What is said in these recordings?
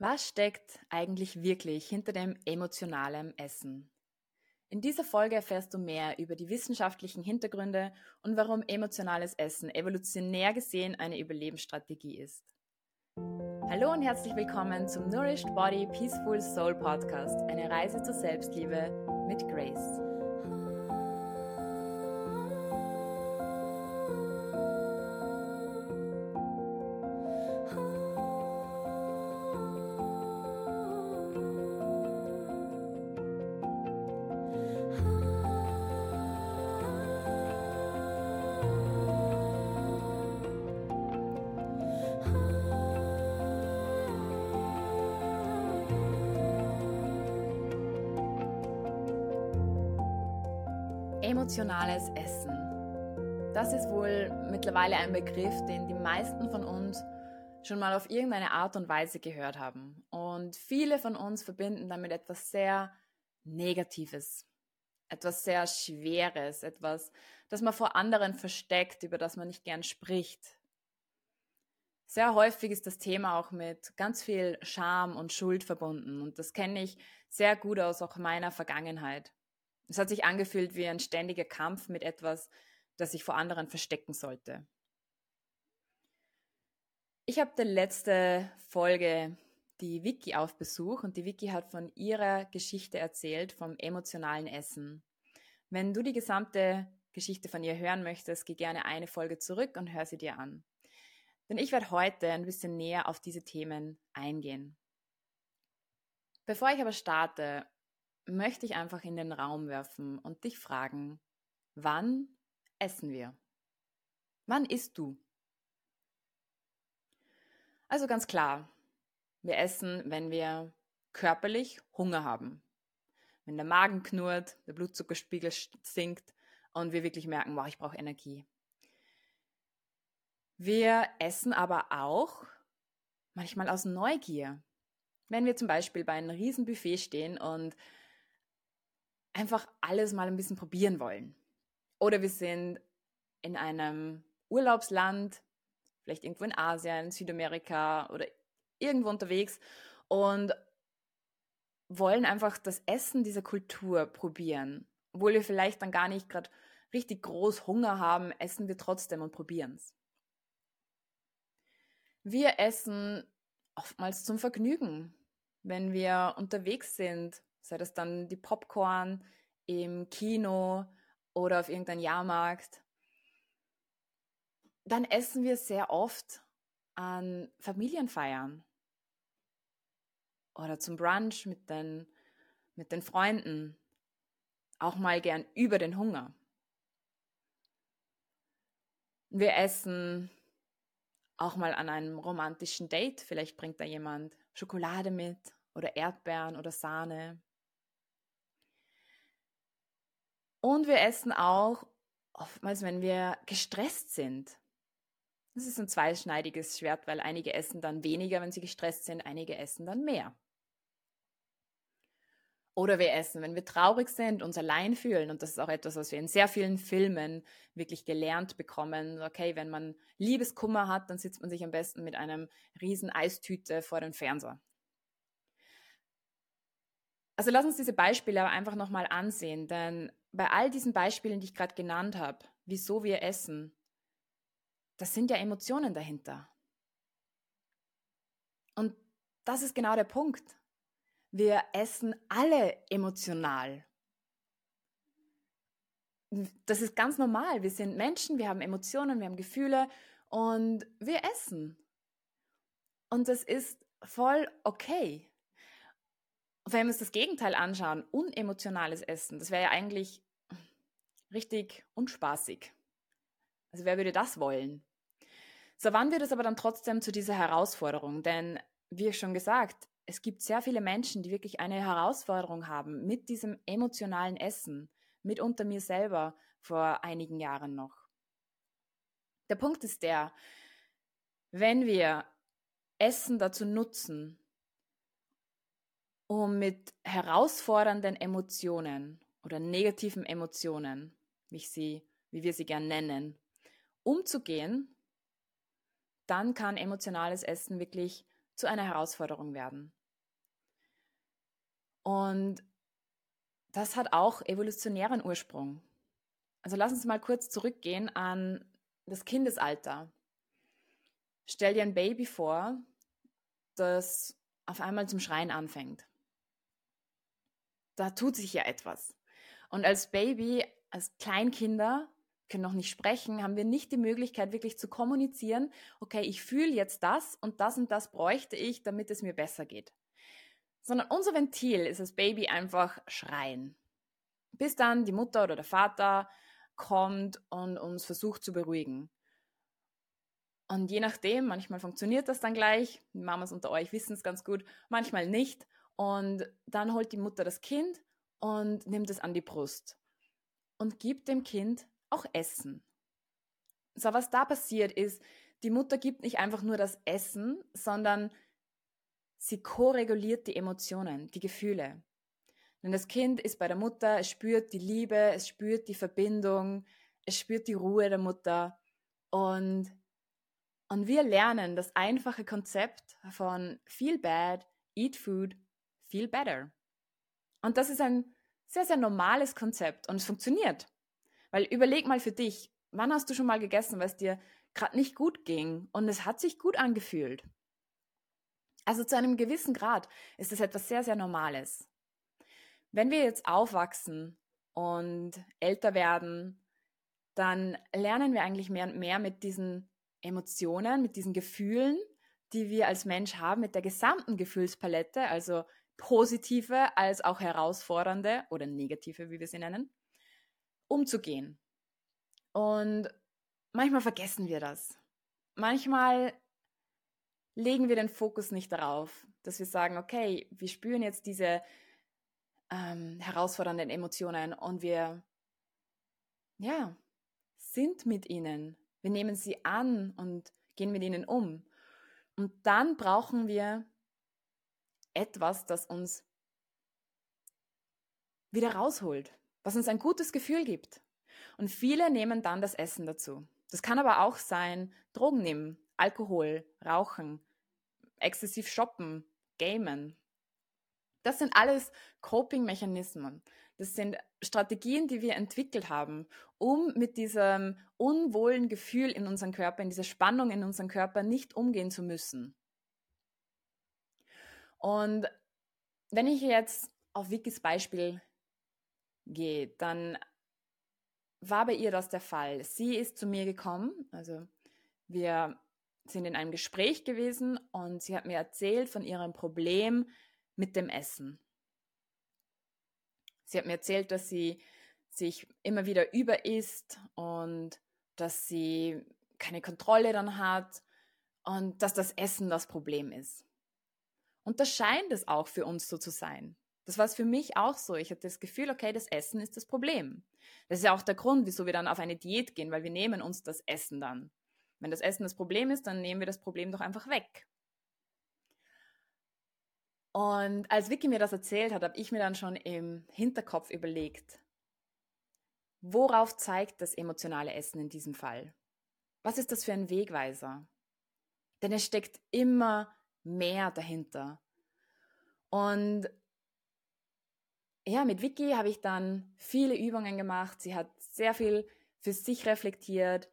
Was steckt eigentlich wirklich hinter dem emotionalen Essen? In dieser Folge erfährst du mehr über die wissenschaftlichen Hintergründe und warum emotionales Essen evolutionär gesehen eine Überlebensstrategie ist. Hallo und herzlich willkommen zum Nourished Body Peaceful Soul Podcast, eine Reise zur Selbstliebe mit Grace. Emotionales Essen. Das ist wohl mittlerweile ein Begriff, den die meisten von uns schon mal auf irgendeine Art und Weise gehört haben. Und viele von uns verbinden damit etwas sehr Negatives, etwas sehr Schweres, etwas, das man vor anderen versteckt, über das man nicht gern spricht. Sehr häufig ist das Thema auch mit ganz viel Scham und Schuld verbunden und das kenne ich sehr gut aus auch meiner Vergangenheit. Es hat sich angefühlt wie ein ständiger Kampf mit etwas, das ich vor anderen verstecken sollte. Ich habe die letzte Folge die Vicky auf Besuch und die Vicky hat von ihrer Geschichte erzählt, vom emotionalen Essen. Wenn du die gesamte Geschichte von ihr hören möchtest, geh gerne eine Folge zurück und hör sie dir an. Denn ich werde heute ein bisschen näher auf diese Themen eingehen. Bevor ich aber starte, möchte ich einfach in den Raum werfen und dich fragen, wann essen wir? Wann isst du? Also ganz klar, wir essen, wenn wir körperlich Hunger haben. Wenn der Magen knurrt, der Blutzuckerspiegel sinkt und wir wirklich merken, wow, ich brauche Energie. Wir essen aber auch manchmal aus Neugier. Wenn wir zum Beispiel bei einem riesen Buffet stehen und einfach alles mal ein bisschen probieren wollen. Oder wir sind in einem Urlaubsland, vielleicht irgendwo in Asien, Südamerika oder irgendwo unterwegs und wollen einfach das Essen dieser Kultur probieren. Obwohl wir vielleicht dann gar nicht gerade richtig groß Hunger haben, essen wir trotzdem und probieren es. Wir essen oftmals zum Vergnügen, wenn wir unterwegs sind sei das dann die Popcorn im Kino oder auf irgendeinem Jahrmarkt. Dann essen wir sehr oft an Familienfeiern oder zum Brunch mit den, mit den Freunden. Auch mal gern über den Hunger. Wir essen auch mal an einem romantischen Date. Vielleicht bringt da jemand Schokolade mit oder Erdbeeren oder Sahne. Und wir essen auch oftmals, wenn wir gestresst sind. Das ist ein zweischneidiges Schwert, weil einige essen dann weniger, wenn sie gestresst sind, einige essen dann mehr. Oder wir essen, wenn wir traurig sind, uns allein fühlen. Und das ist auch etwas, was wir in sehr vielen Filmen wirklich gelernt bekommen. Okay, wenn man Liebeskummer hat, dann sitzt man sich am besten mit einem riesen Eistüte vor den Fernseher. Also lass uns diese Beispiele aber einfach nochmal ansehen, denn bei all diesen Beispielen, die ich gerade genannt habe, wieso wir essen, das sind ja Emotionen dahinter. Und das ist genau der Punkt. Wir essen alle emotional. Das ist ganz normal. Wir sind Menschen, wir haben Emotionen, wir haben Gefühle und wir essen. Und das ist voll okay wenn wir uns das Gegenteil anschauen, unemotionales Essen, das wäre ja eigentlich richtig unspaßig. Also wer würde das wollen? So, wann wird es aber dann trotzdem zu dieser Herausforderung? Denn, wie schon gesagt, es gibt sehr viele Menschen, die wirklich eine Herausforderung haben mit diesem emotionalen Essen, mitunter mir selber vor einigen Jahren noch. Der Punkt ist der, wenn wir Essen dazu nutzen, um mit herausfordernden Emotionen oder negativen Emotionen, wie, ich sie, wie wir sie gern nennen, umzugehen, dann kann emotionales Essen wirklich zu einer Herausforderung werden. Und das hat auch evolutionären Ursprung. Also lass uns mal kurz zurückgehen an das Kindesalter. Stell dir ein Baby vor, das auf einmal zum Schreien anfängt. Da tut sich ja etwas. Und als Baby, als Kleinkinder, können noch nicht sprechen, haben wir nicht die Möglichkeit, wirklich zu kommunizieren, okay, ich fühle jetzt das und das und das bräuchte ich, damit es mir besser geht. Sondern unser Ventil ist das Baby einfach schreien. Bis dann die Mutter oder der Vater kommt und uns versucht zu beruhigen. Und je nachdem, manchmal funktioniert das dann gleich, die Mamas unter euch wissen es ganz gut, manchmal nicht. Und dann holt die Mutter das Kind und nimmt es an die Brust und gibt dem Kind auch Essen. So, was da passiert ist, die Mutter gibt nicht einfach nur das Essen, sondern sie koreguliert die Emotionen, die Gefühle. Denn das Kind ist bei der Mutter, es spürt die Liebe, es spürt die Verbindung, es spürt die Ruhe der Mutter. Und, und wir lernen das einfache Konzept von feel bad, eat food, feel better. Und das ist ein sehr, sehr normales Konzept und es funktioniert. Weil überleg mal für dich, wann hast du schon mal gegessen, es dir gerade nicht gut ging und es hat sich gut angefühlt? Also zu einem gewissen Grad ist das etwas sehr, sehr Normales. Wenn wir jetzt aufwachsen und älter werden, dann lernen wir eigentlich mehr und mehr mit diesen Emotionen, mit diesen Gefühlen, die wir als Mensch haben, mit der gesamten Gefühlspalette, also positive als auch herausfordernde oder negative, wie wir sie nennen, umzugehen. Und manchmal vergessen wir das. Manchmal legen wir den Fokus nicht darauf, dass wir sagen, okay, wir spüren jetzt diese ähm, herausfordernden Emotionen und wir, ja, sind mit ihnen. Wir nehmen sie an und gehen mit ihnen um. Und dann brauchen wir etwas, das uns wieder rausholt, was uns ein gutes Gefühl gibt. Und viele nehmen dann das Essen dazu. Das kann aber auch sein, Drogen nehmen, Alkohol, Rauchen, exzessiv shoppen, gamen, das sind alles Coping-Mechanismen. Das sind Strategien, die wir entwickelt haben, um mit diesem unwohlen Gefühl in unserem Körper, in dieser Spannung in unserem Körper nicht umgehen zu müssen. Und wenn ich jetzt auf Vickys Beispiel gehe, dann war bei ihr das der Fall. Sie ist zu mir gekommen, also wir sind in einem Gespräch gewesen und sie hat mir erzählt von ihrem Problem mit dem Essen. Sie hat mir erzählt, dass sie sich immer wieder überisst und dass sie keine Kontrolle dann hat und dass das Essen das Problem ist. Und das scheint es auch für uns so zu sein. Das war es für mich auch so. Ich hatte das Gefühl, okay, das Essen ist das Problem. Das ist ja auch der Grund, wieso wir dann auf eine Diät gehen, weil wir nehmen uns das Essen dann. Wenn das Essen das Problem ist, dann nehmen wir das Problem doch einfach weg. Und als Vicky mir das erzählt hat, habe ich mir dann schon im Hinterkopf überlegt, worauf zeigt das emotionale Essen in diesem Fall? Was ist das für ein Wegweiser? Denn es steckt immer mehr dahinter. Und ja, mit Vicky habe ich dann viele Übungen gemacht. Sie hat sehr viel für sich reflektiert,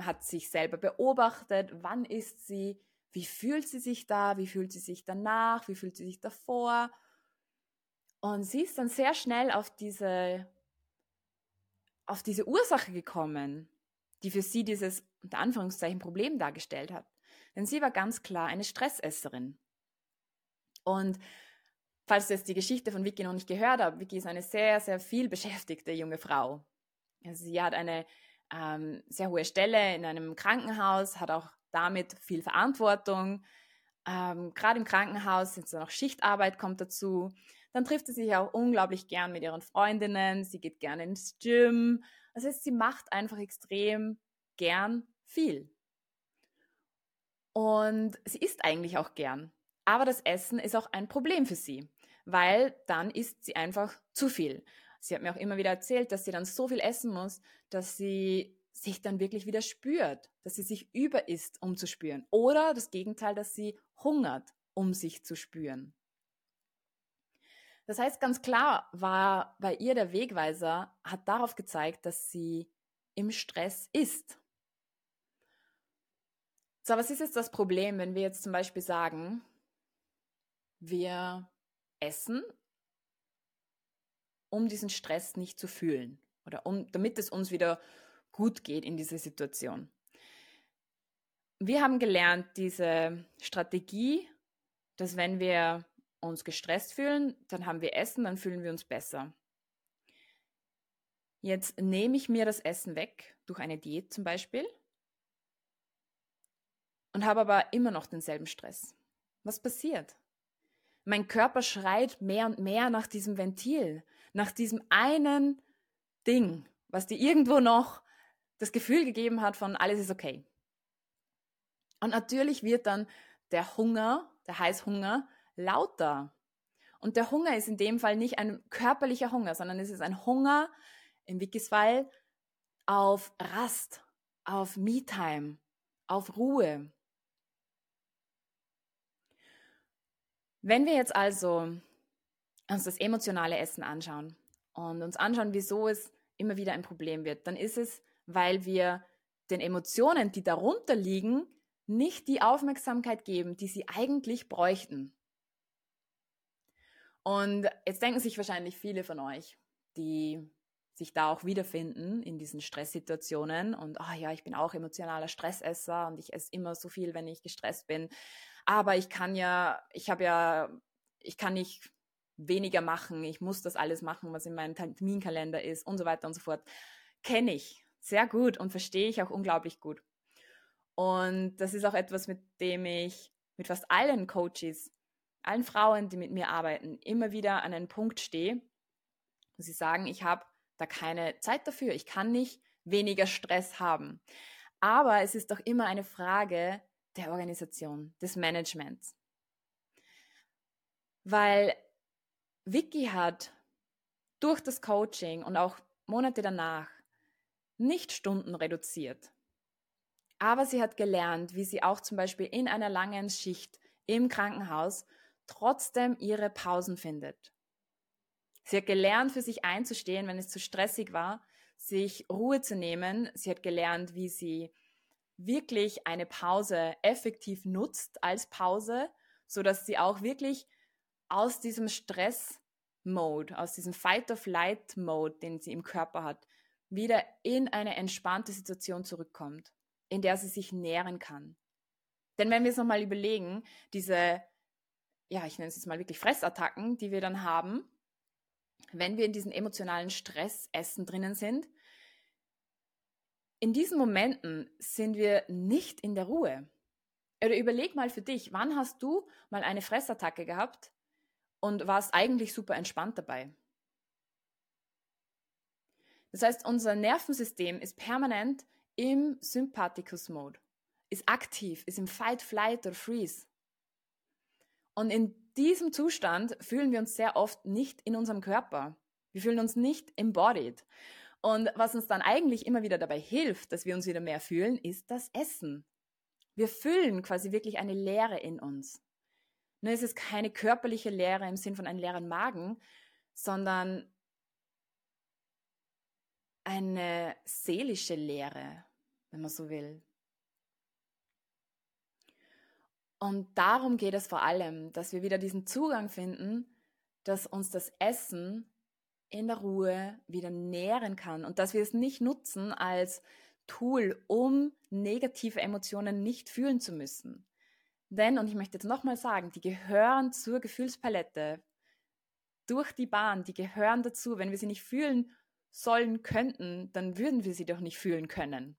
hat sich selber beobachtet, wann ist sie wie fühlt sie sich da? Wie fühlt sie sich danach? Wie fühlt sie sich davor? Und sie ist dann sehr schnell auf diese, auf diese Ursache gekommen, die für sie dieses unter Anführungszeichen Problem dargestellt hat. Denn sie war ganz klar eine Stressesserin. Und falls du jetzt die Geschichte von Vicky noch nicht gehört hast, Vicky ist eine sehr, sehr viel beschäftigte junge Frau. Also sie hat eine ähm, sehr hohe Stelle in einem Krankenhaus, hat auch damit viel Verantwortung. Ähm, Gerade im Krankenhaus sind so noch Schichtarbeit kommt dazu. Dann trifft sie sich auch unglaublich gern mit ihren Freundinnen. Sie geht gerne ins Gym. Das heißt, sie macht einfach extrem gern viel. Und sie isst eigentlich auch gern. Aber das Essen ist auch ein Problem für sie, weil dann isst sie einfach zu viel. Sie hat mir auch immer wieder erzählt, dass sie dann so viel essen muss, dass sie sich dann wirklich wieder spürt, dass sie sich über ist, um zu spüren. Oder das Gegenteil, dass sie hungert, um sich zu spüren. Das heißt, ganz klar war bei ihr der Wegweiser, hat darauf gezeigt, dass sie im Stress ist. So, was ist jetzt das Problem, wenn wir jetzt zum Beispiel sagen, wir essen, um diesen Stress nicht zu fühlen oder um, damit es uns wieder gut geht in dieser Situation. Wir haben gelernt, diese Strategie, dass wenn wir uns gestresst fühlen, dann haben wir Essen, dann fühlen wir uns besser. Jetzt nehme ich mir das Essen weg, durch eine Diät zum Beispiel, und habe aber immer noch denselben Stress. Was passiert? Mein Körper schreit mehr und mehr nach diesem Ventil, nach diesem einen Ding, was dir irgendwo noch das Gefühl gegeben hat von alles ist okay. Und natürlich wird dann der Hunger, der Heißhunger, lauter. Und der Hunger ist in dem Fall nicht ein körperlicher Hunger, sondern es ist ein Hunger im Wikisfall auf Rast, auf Me-Time, auf Ruhe. Wenn wir jetzt also uns das emotionale Essen anschauen und uns anschauen, wieso es immer wieder ein Problem wird, dann ist es, weil wir den Emotionen, die darunter liegen, nicht die Aufmerksamkeit geben, die sie eigentlich bräuchten. Und jetzt denken sich wahrscheinlich viele von euch, die sich da auch wiederfinden in diesen Stresssituationen und, oh ja, ich bin auch emotionaler Stressesser und ich esse immer so viel, wenn ich gestresst bin. Aber ich kann ja, ich habe ja, ich kann nicht weniger machen, ich muss das alles machen, was in meinem Terminkalender ist und so weiter und so fort. Kenne ich sehr gut und verstehe ich auch unglaublich gut. Und das ist auch etwas, mit dem ich mit fast allen Coaches, allen Frauen, die mit mir arbeiten, immer wieder an einen Punkt stehe, wo sie sagen, ich habe da keine Zeit dafür, ich kann nicht weniger Stress haben. Aber es ist doch immer eine Frage der Organisation, des Managements. Weil Vicky hat durch das Coaching und auch Monate danach nicht Stunden reduziert. Aber sie hat gelernt, wie sie auch zum Beispiel in einer langen Schicht im Krankenhaus trotzdem ihre Pausen findet. Sie hat gelernt, für sich einzustehen, wenn es zu stressig war, sich Ruhe zu nehmen. Sie hat gelernt, wie sie wirklich eine Pause effektiv nutzt als Pause, so dass sie auch wirklich aus diesem Stress-Mode, aus diesem Fight-of-Light-Mode, den sie im Körper hat, wieder in eine entspannte Situation zurückkommt, in der sie sich nähren kann. Denn wenn wir es nochmal überlegen, diese, ja, ich nenne es jetzt mal wirklich Fressattacken, die wir dann haben, wenn wir in diesen emotionalen Stressessen drinnen sind, in diesen Momenten sind wir nicht in der Ruhe. Oder überleg mal für dich, wann hast du mal eine Fressattacke gehabt und warst eigentlich super entspannt dabei? Das heißt, unser Nervensystem ist permanent im Sympathikus-Mode, ist aktiv, ist im Fight, Flight oder Freeze. Und in diesem Zustand fühlen wir uns sehr oft nicht in unserem Körper. Wir fühlen uns nicht embodied. Und was uns dann eigentlich immer wieder dabei hilft, dass wir uns wieder mehr fühlen, ist das Essen. Wir füllen quasi wirklich eine Leere in uns. Nur ist es keine körperliche Leere im Sinn von einem leeren Magen, sondern eine seelische Leere, wenn man so will. Und darum geht es vor allem, dass wir wieder diesen Zugang finden, dass uns das Essen in der Ruhe wieder nähren kann und dass wir es nicht nutzen als Tool, um negative Emotionen nicht fühlen zu müssen. Denn, und ich möchte jetzt nochmal sagen, die gehören zur Gefühlspalette durch die Bahn, die gehören dazu. Wenn wir sie nicht fühlen sollen, könnten, dann würden wir sie doch nicht fühlen können.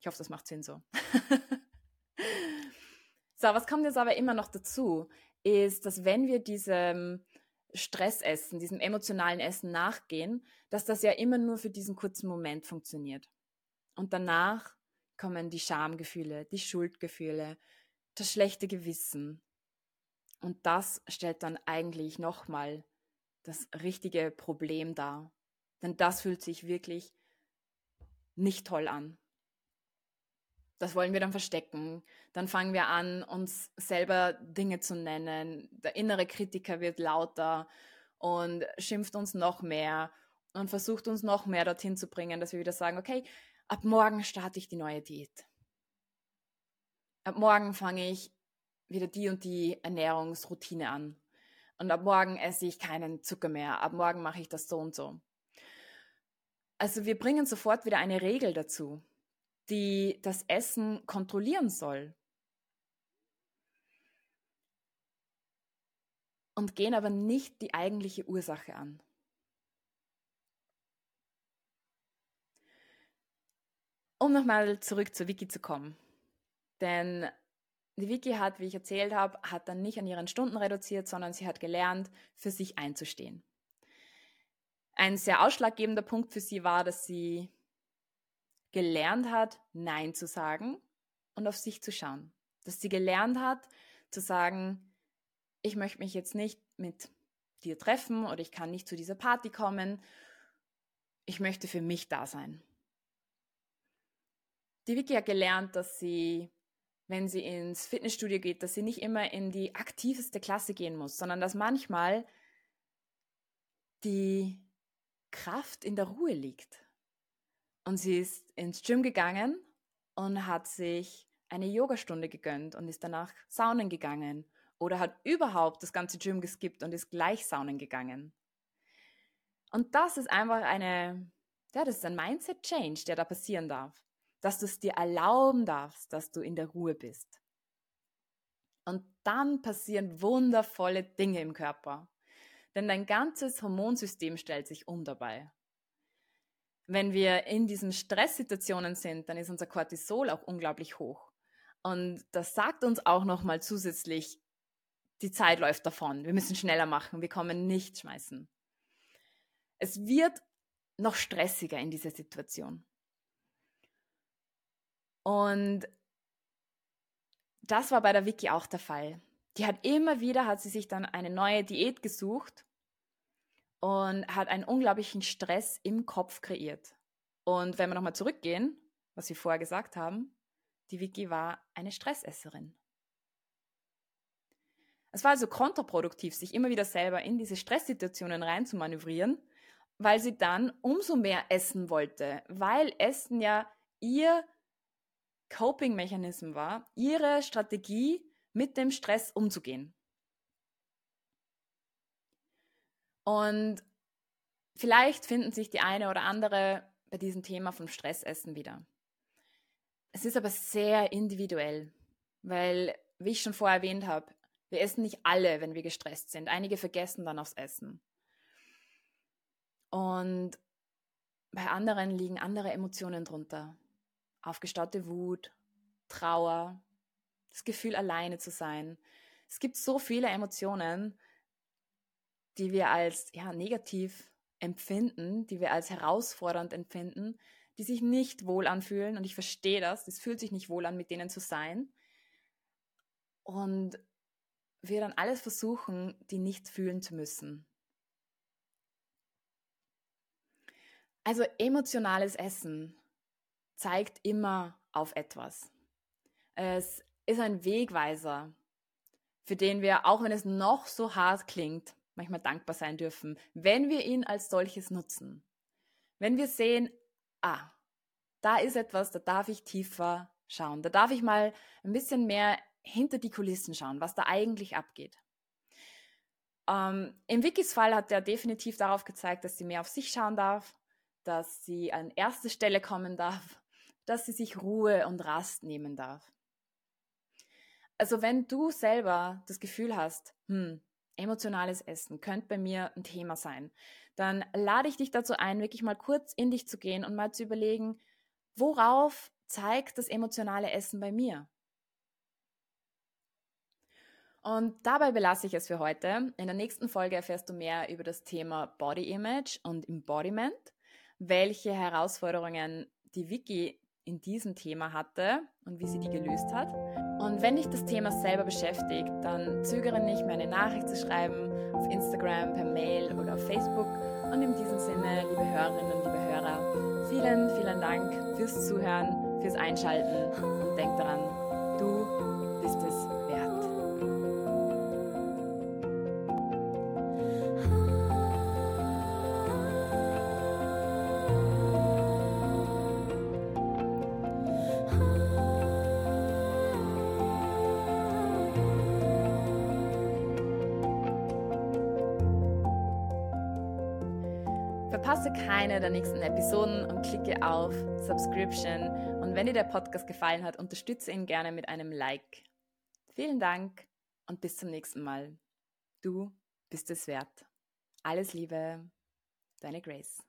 Ich hoffe, das macht Sinn so. so, was kommt jetzt aber immer noch dazu, ist, dass wenn wir diesem Stressessen, diesem emotionalen Essen nachgehen, dass das ja immer nur für diesen kurzen Moment funktioniert. Und danach kommen die Schamgefühle, die Schuldgefühle, das schlechte Gewissen. Und das stellt dann eigentlich nochmal das richtige Problem dar. Denn das fühlt sich wirklich nicht toll an. Das wollen wir dann verstecken. Dann fangen wir an, uns selber Dinge zu nennen. Der innere Kritiker wird lauter und schimpft uns noch mehr und versucht uns noch mehr dorthin zu bringen, dass wir wieder sagen, okay, ab morgen starte ich die neue Diät. Ab morgen fange ich wieder die und die Ernährungsroutine an. Und ab morgen esse ich keinen Zucker mehr. Ab morgen mache ich das so und so. Also wir bringen sofort wieder eine Regel dazu, die das Essen kontrollieren soll. Und gehen aber nicht die eigentliche Ursache an. Um nochmal zurück zur Wiki zu kommen. Denn die Vicky hat, wie ich erzählt habe, hat dann nicht an ihren Stunden reduziert, sondern sie hat gelernt, für sich einzustehen. Ein sehr ausschlaggebender Punkt für sie war, dass sie gelernt hat, Nein zu sagen und auf sich zu schauen. Dass sie gelernt hat, zu sagen, ich möchte mich jetzt nicht mit dir treffen oder ich kann nicht zu dieser Party kommen. Ich möchte für mich da sein. Die Vicky hat gelernt, dass sie wenn sie ins Fitnessstudio geht, dass sie nicht immer in die aktiveste Klasse gehen muss, sondern dass manchmal die Kraft in der Ruhe liegt. Und sie ist ins Gym gegangen und hat sich eine Yogastunde gegönnt und ist danach saunen gegangen oder hat überhaupt das ganze Gym geskippt und ist gleich saunen gegangen. Und das ist einfach eine, ja, das ist ein Mindset-Change, der da passieren darf dass du es dir erlauben darfst, dass du in der Ruhe bist. Und dann passieren wundervolle Dinge im Körper. Denn dein ganzes Hormonsystem stellt sich um dabei. Wenn wir in diesen Stresssituationen sind, dann ist unser Cortisol auch unglaublich hoch. Und das sagt uns auch nochmal zusätzlich, die Zeit läuft davon. Wir müssen schneller machen. Wir kommen nicht schmeißen. Es wird noch stressiger in dieser Situation. Und das war bei der Vicky auch der Fall. Die hat immer wieder, hat sie sich dann eine neue Diät gesucht und hat einen unglaublichen Stress im Kopf kreiert. Und wenn wir nochmal zurückgehen, was wir vorher gesagt haben, die Vicky war eine Stressesserin. Es war also kontraproduktiv, sich immer wieder selber in diese Stresssituationen reinzumanövrieren, weil sie dann umso mehr essen wollte, weil Essen ja ihr Coping-Mechanismus war, ihre Strategie, mit dem Stress umzugehen. Und vielleicht finden sich die eine oder andere bei diesem Thema vom Stressessen wieder. Es ist aber sehr individuell, weil, wie ich schon vorher erwähnt habe, wir essen nicht alle, wenn wir gestresst sind. Einige vergessen dann aufs Essen. Und bei anderen liegen andere Emotionen drunter aufgestaute Wut, Trauer, das Gefühl, alleine zu sein. Es gibt so viele Emotionen, die wir als ja, negativ empfinden, die wir als herausfordernd empfinden, die sich nicht wohl anfühlen. Und ich verstehe das, es fühlt sich nicht wohl an, mit denen zu sein. Und wir dann alles versuchen, die nicht fühlen zu müssen. Also emotionales Essen zeigt immer auf etwas. Es ist ein Wegweiser, für den wir, auch wenn es noch so hart klingt, manchmal dankbar sein dürfen, wenn wir ihn als solches nutzen. Wenn wir sehen, ah, da ist etwas, da darf ich tiefer schauen, da darf ich mal ein bisschen mehr hinter die Kulissen schauen, was da eigentlich abgeht. Ähm, Im Wikis Fall hat er definitiv darauf gezeigt, dass sie mehr auf sich schauen darf, dass sie an erste Stelle kommen darf dass sie sich Ruhe und Rast nehmen darf. Also wenn du selber das Gefühl hast, hm, emotionales Essen könnte bei mir ein Thema sein, dann lade ich dich dazu ein, wirklich mal kurz in dich zu gehen und mal zu überlegen, worauf zeigt das emotionale Essen bei mir? Und dabei belasse ich es für heute. In der nächsten Folge erfährst du mehr über das Thema Body Image und Embodiment, welche Herausforderungen die Wiki in diesem Thema hatte und wie sie die gelöst hat. Und wenn dich das Thema selber beschäftigt, dann zögere nicht, mir eine Nachricht zu schreiben auf Instagram, per Mail oder auf Facebook. Und in diesem Sinne, liebe Hörerinnen und liebe Hörer, vielen, vielen Dank fürs Zuhören, fürs Einschalten und denk daran, du bist es Verpasse keine der nächsten Episoden und klicke auf Subscription. Und wenn dir der Podcast gefallen hat, unterstütze ihn gerne mit einem Like. Vielen Dank und bis zum nächsten Mal. Du bist es wert. Alles Liebe, deine Grace.